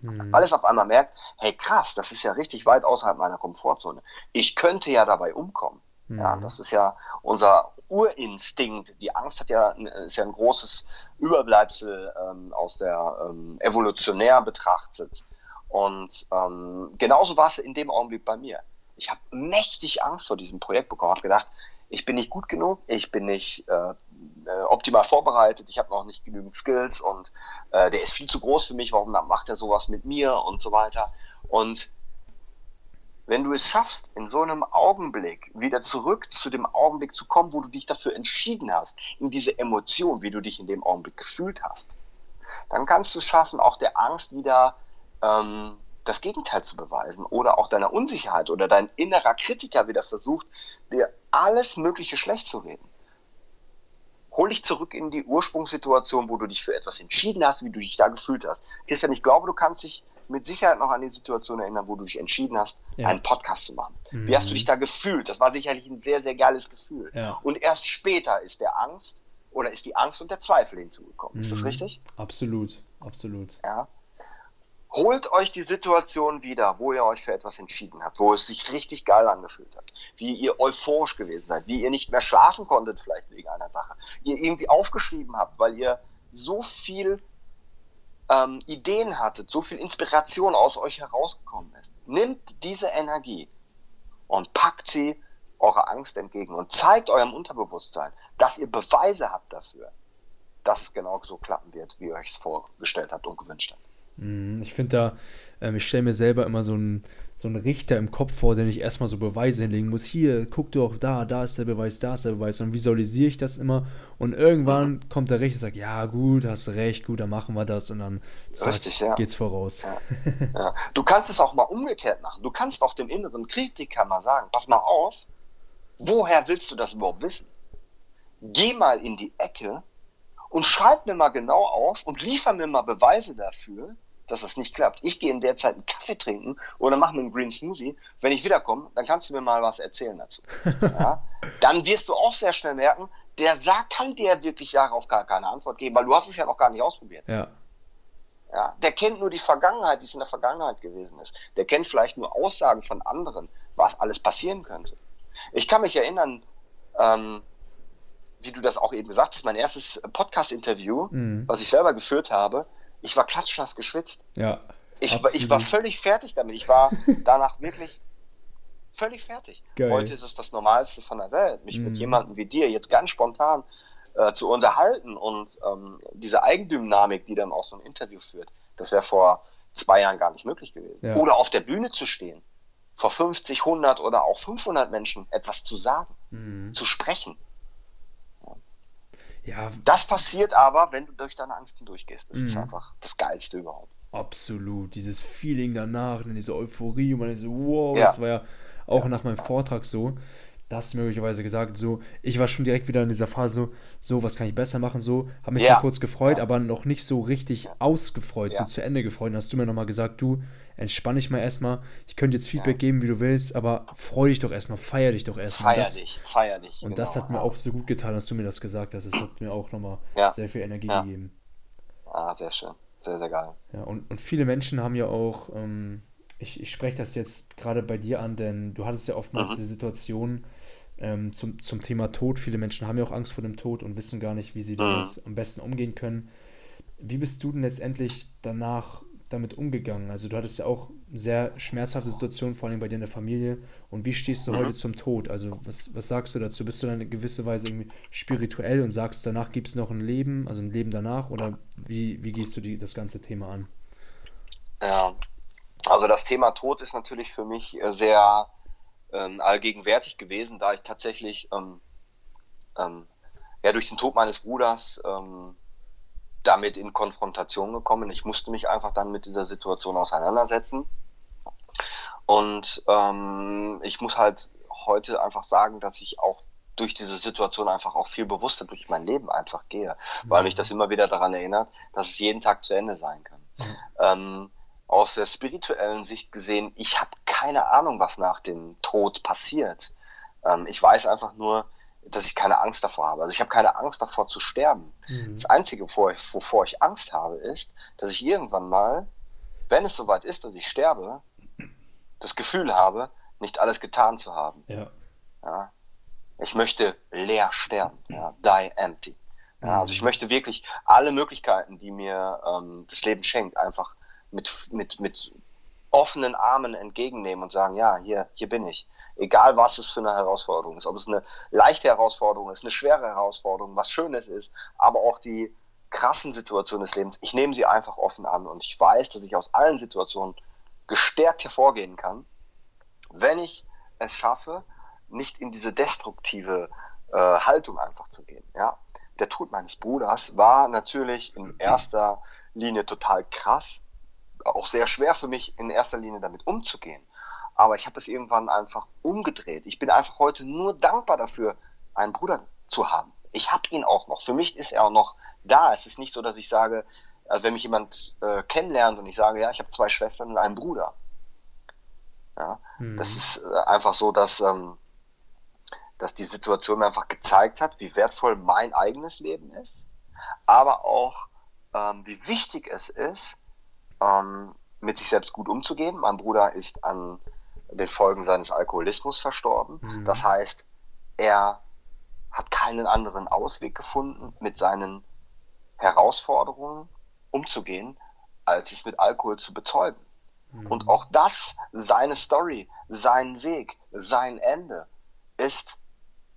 mhm. weil es auf einmal merkt, hey krass, das ist ja richtig weit außerhalb meiner Komfortzone. Ich könnte ja dabei umkommen. Mhm. Ja, das ist ja unser Urinstinkt. Die Angst hat ja, ist ja ein großes Überbleibsel ähm, aus der ähm, evolutionär betrachtet. Und ähm, genauso war es in dem Augenblick bei mir ich habe mächtig Angst vor diesem Projekt bekommen, habe gedacht, ich bin nicht gut genug, ich bin nicht äh, äh, optimal vorbereitet, ich habe noch nicht genügend Skills und äh, der ist viel zu groß für mich, warum macht er sowas mit mir und so weiter. Und wenn du es schaffst, in so einem Augenblick wieder zurück zu dem Augenblick zu kommen, wo du dich dafür entschieden hast, in diese Emotion, wie du dich in dem Augenblick gefühlt hast, dann kannst du es schaffen, auch der Angst wieder ähm, das Gegenteil zu beweisen oder auch deiner Unsicherheit oder dein innerer Kritiker wieder versucht, dir alles Mögliche schlecht zu reden. Hol dich zurück in die Ursprungssituation, wo du dich für etwas entschieden hast, wie du dich da gefühlt hast. Christian, ich glaube, du kannst dich mit Sicherheit noch an die Situation erinnern, wo du dich entschieden hast, ja. einen Podcast zu machen. Mhm. Wie hast du dich da gefühlt? Das war sicherlich ein sehr, sehr geiles Gefühl. Ja. Und erst später ist der Angst oder ist die Angst und der Zweifel hinzugekommen. Mhm. Ist das mhm. richtig? Absolut, absolut. Ja. Holt euch die Situation wieder, wo ihr euch für etwas entschieden habt, wo es sich richtig geil angefühlt hat, wie ihr euphorisch gewesen seid, wie ihr nicht mehr schlafen konntet vielleicht wegen einer Sache, ihr irgendwie aufgeschrieben habt, weil ihr so viel ähm, Ideen hattet, so viel Inspiration aus euch herausgekommen ist. Nimmt diese Energie und packt sie eurer Angst entgegen und zeigt eurem Unterbewusstsein, dass ihr Beweise habt dafür, dass es genau so klappen wird, wie ihr euch es vorgestellt habt und gewünscht habt. Mhm, ich finde da, ähm, ich stelle mir selber immer so einen, so einen Richter im Kopf vor, den ich erstmal so Beweise hinlegen muss. Hier, guck doch, da, da ist der Beweis, da ist der Beweis. Und visualisiere ich das immer. Und irgendwann kommt der Richter und sagt, ja, gut, hast recht, gut, dann machen wir das. Und dann zack, Richtig, ja. geht's voraus. Ja. [LAUGHS] ja. Du kannst es auch mal umgekehrt machen. Du kannst auch dem inneren Kritiker mal sagen, pass mal auf, woher willst du das überhaupt wissen? Geh mal in die Ecke und schreib mir mal genau auf und liefer mir mal Beweise dafür, dass das nicht klappt. Ich gehe in der Zeit einen Kaffee trinken oder mache mir einen Green Smoothie. Wenn ich wiederkomme, dann kannst du mir mal was erzählen dazu. [LAUGHS] Ja? Dann wirst du auch sehr schnell merken, der sagt, kann dir wirklich darauf gar keine Antwort geben, weil du hast es ja noch gar nicht ausprobiert. Ja. Ja, der kennt nur die Vergangenheit, wie es in der Vergangenheit gewesen ist. Der kennt vielleicht nur Aussagen von anderen, was alles passieren könnte. Ich kann mich erinnern, ähm, wie du das auch eben gesagt hast, mein erstes Podcast-Interview, mhm. was ich selber geführt habe, ich war klatschnass geschwitzt. Ja. Ich, war, ich war völlig fertig damit. Ich war [LAUGHS] danach wirklich völlig fertig. Geil. Heute ist es das Normalste von der Welt, mich mm. mit mhm. jemandem wie dir jetzt ganz spontan äh, zu unterhalten und ähm, diese Eigendynamik, die dann auch so ein Interview führt, das wäre vor zwei Jahren gar nicht möglich gewesen. Ja. Oder auf der Bühne zu stehen, vor 50, 100 oder auch 500 Menschen etwas zu sagen, mm. zu sprechen. Ja. Das passiert aber, wenn du durch deine Angst hindurchgehst. Das mhm. ist einfach das Geilste überhaupt. Absolut. Dieses Feeling danach, diese Euphorie und man ist so, wow, ja. das war ja auch ja. nach meinem Vortrag so. Das möglicherweise gesagt, so, ich war schon direkt wieder in dieser Phase so, so, was kann ich besser machen, so, habe mich ja. kurz gefreut, aber noch nicht so richtig ausgefreut, so zu Ende gefreut. Und hast du mir nochmal gesagt, du, entspann dich mal erstmal. Ich könnte jetzt Feedback ja. geben, wie du willst, aber freu dich doch erstmal, feier dich doch erstmal. Feier das, dich, feier dich. Und genau, das hat mir auch so gut getan, dass du mir das gesagt hast. Das hat mir auch nochmal ja. sehr viel Energie gegeben. Ah, sehr schön. Sehr, sehr geil. Ja, und, und viele Menschen haben ja auch, ähm, ich, ich spreche das jetzt gerade bei dir an, denn du hattest ja oftmals mhm. diese Situation ähm, zum, zum Thema Tod. Viele Menschen haben ja auch Angst vor dem Tod und wissen gar nicht, wie sie mhm. damit am besten umgehen können. Wie bist du denn letztendlich danach damit umgegangen? Also du hattest ja auch sehr schmerzhafte Situationen, vor allem bei dir in der Familie. Und wie stehst du mhm. heute zum Tod? Also was, was sagst du dazu? Bist du dann in gewisser Weise irgendwie spirituell und sagst, danach gibt es noch ein Leben, also ein Leben danach? Oder wie, wie gehst du die, das ganze Thema an? Ja, also das Thema Tod ist natürlich für mich äh, sehr ähm, allgegenwärtig gewesen, da ich tatsächlich ähm, ähm, ja, durch den Tod meines Bruders ähm, damit in Konfrontation gekommen. Ich musste mich einfach dann mit dieser Situation auseinandersetzen. Und ähm, ich muss halt heute einfach sagen, dass ich auch durch diese Situation einfach auch viel bewusster durch mein Leben einfach gehe, mhm. weil mich das immer wieder daran erinnert, dass es jeden Tag zu Ende sein kann. Mhm. Ähm, aus der spirituellen Sicht gesehen, ich habe keine Ahnung, was nach dem Tod passiert. Ähm, ich weiß einfach nur, dass ich keine Angst davor habe. Also ich habe keine Angst davor zu sterben. Mhm. Das Einzige, wovor ich, wovor ich Angst habe, ist, dass ich irgendwann mal, wenn es soweit ist, dass ich sterbe, das Gefühl habe, nicht alles getan zu haben. Ja. ja? Ich möchte leer sterben. Ja? Die empty. Ja, also ich mhm. möchte wirklich alle Möglichkeiten, die mir ähm, das Leben schenkt, einfach mit, mit, mit offenen Armen entgegennehmen und sagen, ja, hier, hier bin ich. Egal was es für eine Herausforderung ist, ob es eine leichte Herausforderung ist, eine schwere Herausforderung, was Schönes ist, aber auch die krassen Situationen des Lebens. Ich nehme sie einfach offen an und ich weiß, dass ich aus allen Situationen gestärkt hervorgehen kann, wenn ich es schaffe, nicht in diese destruktive äh, Haltung einfach zu gehen. Ja? Der Tod meines Bruders war natürlich in erster Linie total krass, auch sehr schwer für mich in erster Linie damit umzugehen. Aber ich habe es irgendwann einfach umgedreht. Ich bin einfach heute nur dankbar dafür, einen Bruder zu haben. Ich habe ihn auch noch. Für mich ist er auch noch da. Es ist nicht so, dass ich sage, also wenn mich jemand äh, kennenlernt und ich sage, ja, ich habe zwei Schwestern und einen Bruder. Ja, mhm. Das ist äh, einfach so, dass, ähm, dass die Situation mir einfach gezeigt hat, wie wertvoll mein eigenes Leben ist, aber auch, ähm, wie wichtig es ist, ähm, mit sich selbst gut umzugehen. Mein Bruder ist an den Folgen seines Alkoholismus verstorben. Mhm. Das heißt, er hat keinen anderen Ausweg gefunden, mit seinen Herausforderungen umzugehen, als es mit Alkohol zu betäuben. Mhm. Und auch das, seine Story, sein Weg, sein Ende, ist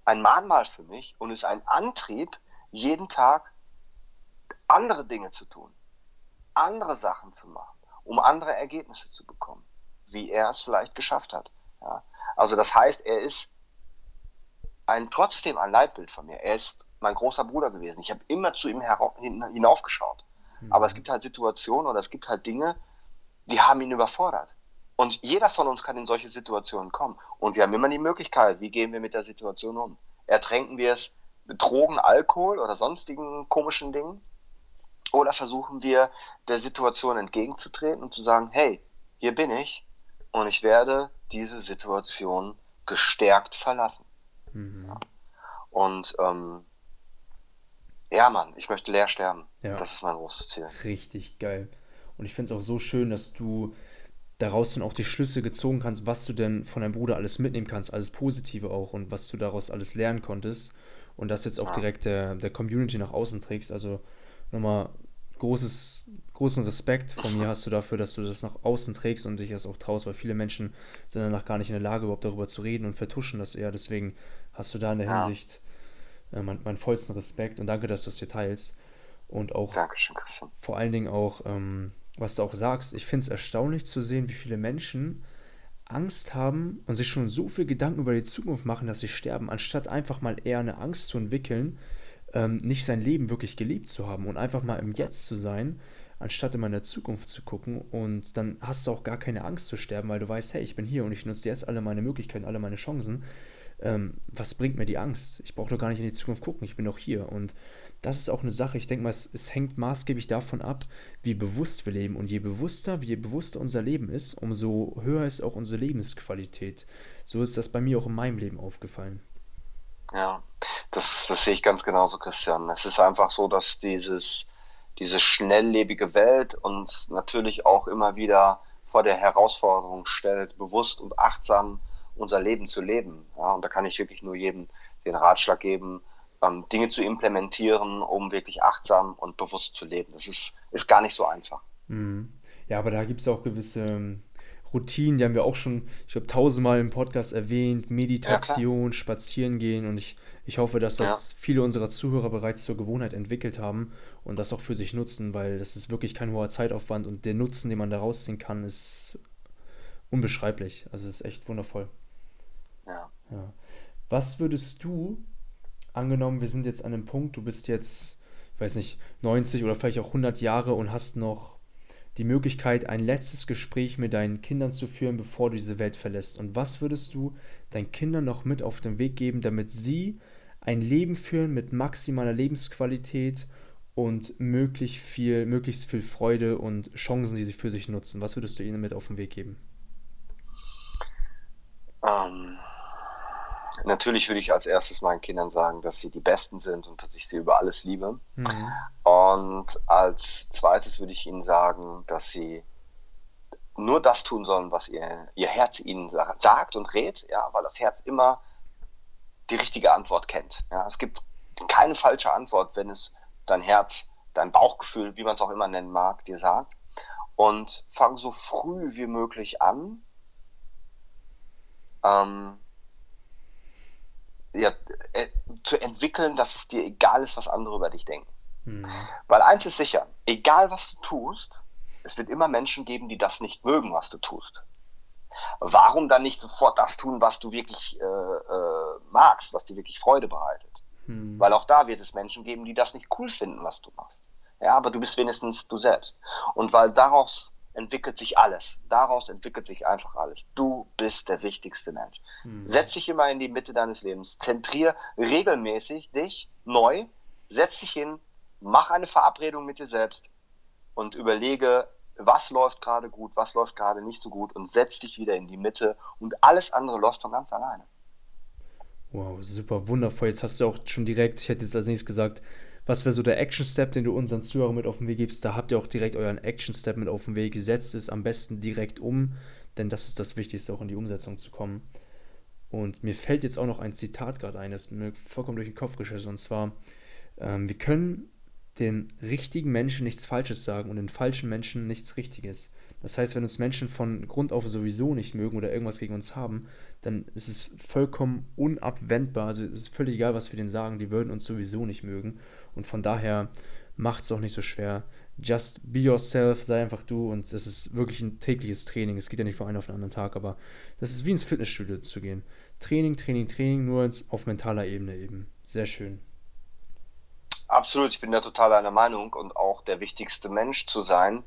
ein Mahnmal für mich und ist ein Antrieb, jeden Tag andere Dinge zu tun, andere Sachen zu machen, um andere Ergebnisse zu bekommen wie er es vielleicht geschafft hat. Ja. Also das heißt, er ist ein, trotzdem ein Leitbild von mir. Er ist mein großer Bruder gewesen. Ich habe immer zu ihm hinaufgeschaut. Mhm. Aber es gibt halt Situationen oder es gibt halt Dinge, die haben ihn überfordert. Und jeder von uns kann in solche Situationen kommen. Und wir haben immer die Möglichkeit, wie gehen wir mit der Situation um? Ertränken wir es mit Drogen, Alkohol oder sonstigen komischen Dingen? Oder versuchen wir der Situation entgegenzutreten und zu sagen, hey, hier bin ich, und ich werde diese Situation gestärkt verlassen. Mhm. Und ähm, ja, Mann, ich möchte leer sterben. Ja. Das ist mein großes Ziel. Richtig geil. Und ich finde es auch so schön, dass du daraus dann auch die Schlüsse gezogen kannst, was du denn von deinem Bruder alles mitnehmen kannst, alles Positive auch und was du daraus alles lernen konntest und das jetzt auch ja. direkt der, der Community nach außen trägst. Also nochmal großes, großen Respekt von mir hast du dafür, dass du das nach außen trägst und dich das auch traust, weil viele Menschen sind danach gar nicht in der Lage, überhaupt darüber zu reden und vertuschen das eher. Deswegen hast du da in der ja. Hinsicht äh, meinen mein vollsten Respekt und danke, dass du es dir teilst. Und auch Dankeschön, Christian. vor allen Dingen auch, ähm, was du auch sagst, ich finde es erstaunlich zu sehen, wie viele Menschen Angst haben und sich schon so viel Gedanken über die Zukunft machen, dass sie sterben, anstatt einfach mal eher eine Angst zu entwickeln, ähm, nicht sein Leben wirklich gelebt zu haben und einfach mal im Jetzt zu sein, anstatt immer in der Zukunft zu gucken. Und dann hast du auch gar keine Angst zu sterben, weil du weißt, hey, ich bin hier und ich nutze jetzt alle meine Möglichkeiten, alle meine Chancen. Ähm, was bringt mir die Angst? Ich brauche doch gar nicht in die Zukunft gucken, ich bin doch hier. Und das ist auch eine Sache, ich denke mal, es, es, hängt maßgeblich davon ab, wie bewusst wir leben. Und je bewusster, je bewusster unser Leben ist, umso höher ist auch unsere Lebensqualität. So ist das bei mir auch in meinem Leben aufgefallen. Ja, das, das sehe ich ganz genauso, Christian. Es ist einfach so, dass dieses, diese schnelllebige Welt uns natürlich auch immer wieder vor der Herausforderung stellt, bewusst und achtsam unser Leben zu leben. Ja, und da kann ich wirklich nur jedem den Ratschlag geben, ähm, Dinge zu implementieren, um wirklich achtsam und bewusst zu leben. Das ist, ist gar nicht so einfach. Mhm. Ja, aber da gibt es auch gewisse Routinen, die haben wir auch schon, ich glaube, tausendmal im Podcast erwähnt. Meditation, ja, Spazieren gehen und ich, ich hoffe, dass das ja. viele unserer Zuhörer bereits zur Gewohnheit entwickelt haben und das auch für sich nutzen, weil das ist wirklich kein hoher Zeitaufwand und der Nutzen, den man da rausziehen kann, ist unbeschreiblich. Also es ist echt wundervoll. Ja. ja. Was würdest du, angenommen, wir sind jetzt an einem Punkt, du bist jetzt, ich weiß nicht, 90 oder vielleicht auch 100 Jahre und hast noch die Möglichkeit, ein letztes Gespräch mit deinen Kindern zu führen, bevor du diese Welt verlässt? Und was würdest du deinen Kindern noch mit auf den Weg geben, damit sie ein Leben führen mit maximaler Lebensqualität und möglichst viel, möglichst viel Freude und Chancen, die sie für sich nutzen? Was würdest du ihnen mit auf den Weg geben? Ähm, natürlich würde ich als erstes meinen Kindern sagen, dass sie die Besten sind und dass ich sie über alles liebe. Mhm. Und als zweites würde ich ihnen sagen, dass sie nur das tun sollen, was ihr, ihr Herz ihnen sagt und rät, ja, weil das Herz immer die richtige Antwort kennt. Ja. Es gibt keine falsche Antwort, wenn es dein Herz, dein Bauchgefühl, wie man es auch immer nennen mag, dir sagt. und fang so früh wie möglich an, ähm, ja, äh, zu entwickeln, dass es dir egal ist, was andere über dich denken. Mhm. Weil eins ist sicher, egal was du tust, es wird immer Menschen geben, die das nicht mögen, was du tust. Warum dann nicht sofort das tun, was du wirklich äh, äh, magst, was dir wirklich Freude bereitet? Mhm. Weil auch da wird es Menschen geben, die das nicht cool finden, was du machst. Ja, aber du bist wenigstens du selbst. Und weil daraus entwickelt sich alles. Daraus entwickelt sich einfach alles. Du bist der wichtigste Mensch. Mhm. Setz dich immer in die Mitte deines Lebens. Zentrier regelmäßig dich neu. Setz dich hin, mach eine Verabredung mit dir selbst und überlege, was läuft gerade gut, was läuft gerade nicht so gut und setz dich wieder in die Mitte und alles andere läuft von ganz alleine. Wow, super, wundervoll. Jetzt hast du auch schon direkt, ich hätte jetzt als nächstes gesagt, was wäre so der Action-Step, den du unseren Zuhörern mit auf den Weg gibst? Da habt ihr auch direkt euren Action-Step mit auf den Weg. Setzt es am besten direkt um, denn das ist das Wichtigste, auch in die Umsetzung zu kommen. Und mir fällt jetzt auch noch ein Zitat gerade ein, das mir vollkommen durch den Kopf geschossen. Und zwar, ähm, wir können den richtigen Menschen nichts Falsches sagen und den falschen Menschen nichts Richtiges. Das heißt, wenn uns Menschen von Grund auf sowieso nicht mögen oder irgendwas gegen uns haben, dann ist es vollkommen unabwendbar. Also es ist völlig egal, was wir denen sagen, die würden uns sowieso nicht mögen. Und von daher macht es auch nicht so schwer. Just be yourself, sei einfach du. Und das ist wirklich ein tägliches Training. Es geht ja nicht von einem auf den anderen Tag, aber das ist wie ins Fitnessstudio zu gehen. Training, Training, Training, nur auf mentaler Ebene eben. Sehr schön. Absolut, ich bin da total einer Meinung und auch der wichtigste Mensch zu sein,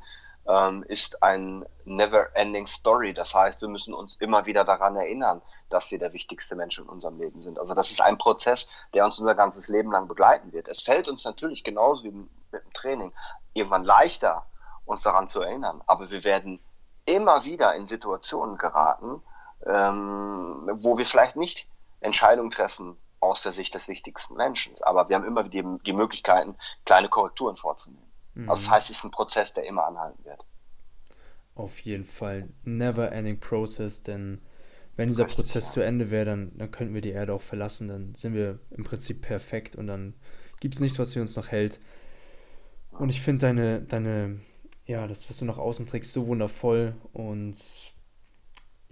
ähm, ist ein never-ending Story. Das heißt, wir müssen uns immer wieder daran erinnern, dass wir der wichtigste Mensch in unserem Leben sind. Also das ist ein Prozess, der uns unser ganzes Leben lang begleiten wird. Es fällt uns natürlich genauso wie mit dem Training irgendwann leichter, uns daran zu erinnern. Aber wir werden immer wieder in Situationen geraten, ähm, wo wir vielleicht nicht Entscheidungen treffen aus der Sicht des wichtigsten Menschen. Aber wir haben immer die, die Möglichkeiten, kleine Korrekturen vorzunehmen. Mhm. Also das heißt, es ist ein Prozess, der immer anhalten wird. Auf jeden Fall. Never ending process, denn wenn dieser Richtig, Prozess ja. zu Ende wäre, dann, dann könnten wir die Erde auch verlassen. Dann sind wir im Prinzip perfekt und dann gibt es nichts, was uns noch hält. Und ich finde deine, deine, ja, das, was du nach außen trägst, so wundervoll und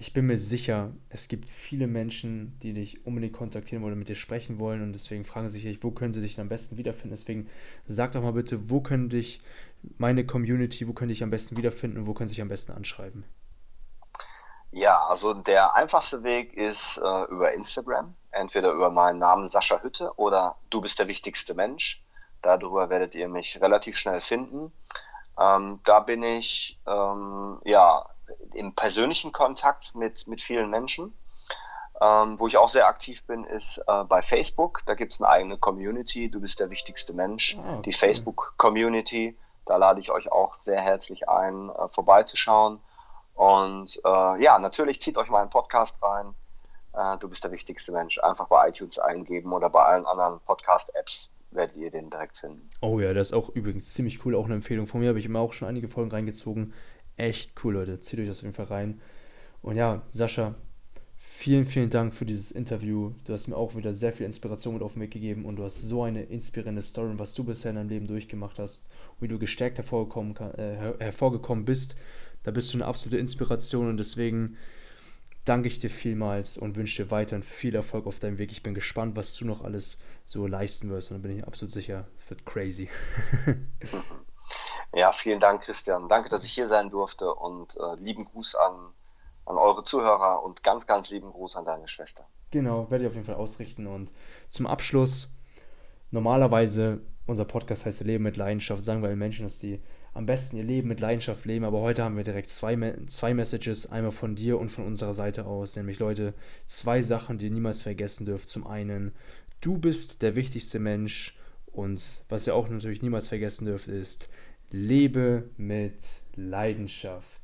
ich bin mir sicher, es gibt viele Menschen, die dich unbedingt kontaktieren wollen, mit dir sprechen wollen und deswegen fragen sie sich, wo können sie dich am besten wiederfinden. Deswegen sag doch mal bitte, wo können dich meine Community, wo können dich am besten wiederfinden und wo können sie sich am besten anschreiben? Ja, also der einfachste Weg ist äh, über Instagram, entweder über meinen Namen Sascha Hütte oder du bist der wichtigste Mensch. Darüber werdet ihr mich relativ schnell finden. Ähm, da bin ich ähm, ja im persönlichen Kontakt mit, mit vielen Menschen. Ähm, wo ich auch sehr aktiv bin, ist äh, bei Facebook. Da gibt es eine eigene Community. Du bist der wichtigste Mensch. Oh, okay. Die Facebook-Community. Da lade ich euch auch sehr herzlich ein, äh, vorbeizuschauen. Und äh, ja, natürlich zieht euch mal einen Podcast rein. Äh, du bist der wichtigste Mensch. Einfach bei iTunes eingeben oder bei allen anderen Podcast-Apps werdet ihr den direkt finden. Oh ja, das ist auch übrigens ziemlich cool. Auch eine Empfehlung von mir habe ich immer auch schon einige Folgen reingezogen echt cool, Leute. Zieht euch das auf jeden Fall rein. Und ja, Sascha, vielen, vielen Dank für dieses Interview. Du hast mir auch wieder sehr viel Inspiration mit auf den Weg gegeben und du hast so eine inspirierende Story, was du bisher in deinem Leben durchgemacht hast, wie du gestärkt hervorgekommen, äh, hervorgekommen bist. Da bist du eine absolute Inspiration und deswegen danke ich dir vielmals und wünsche dir weiterhin viel Erfolg auf deinem Weg. Ich bin gespannt, was du noch alles so leisten wirst und da bin ich absolut sicher, es wird crazy. [LAUGHS] Ja, vielen Dank, Christian. Danke, dass ich hier sein durfte und äh, lieben Gruß an, an eure Zuhörer und ganz, ganz lieben Gruß an deine Schwester. Genau, werde ich auf jeden Fall ausrichten. Und zum Abschluss, normalerweise, unser Podcast heißt Leben mit Leidenschaft, sagen wir allen Menschen, dass sie am besten ihr Leben mit Leidenschaft leben. Aber heute haben wir direkt zwei, zwei Messages, einmal von dir und von unserer Seite aus. Nämlich, Leute, zwei Sachen, die ihr niemals vergessen dürft. Zum einen, du bist der wichtigste Mensch. Und was ihr auch natürlich niemals vergessen dürft, ist, Lebe mit Leidenschaft.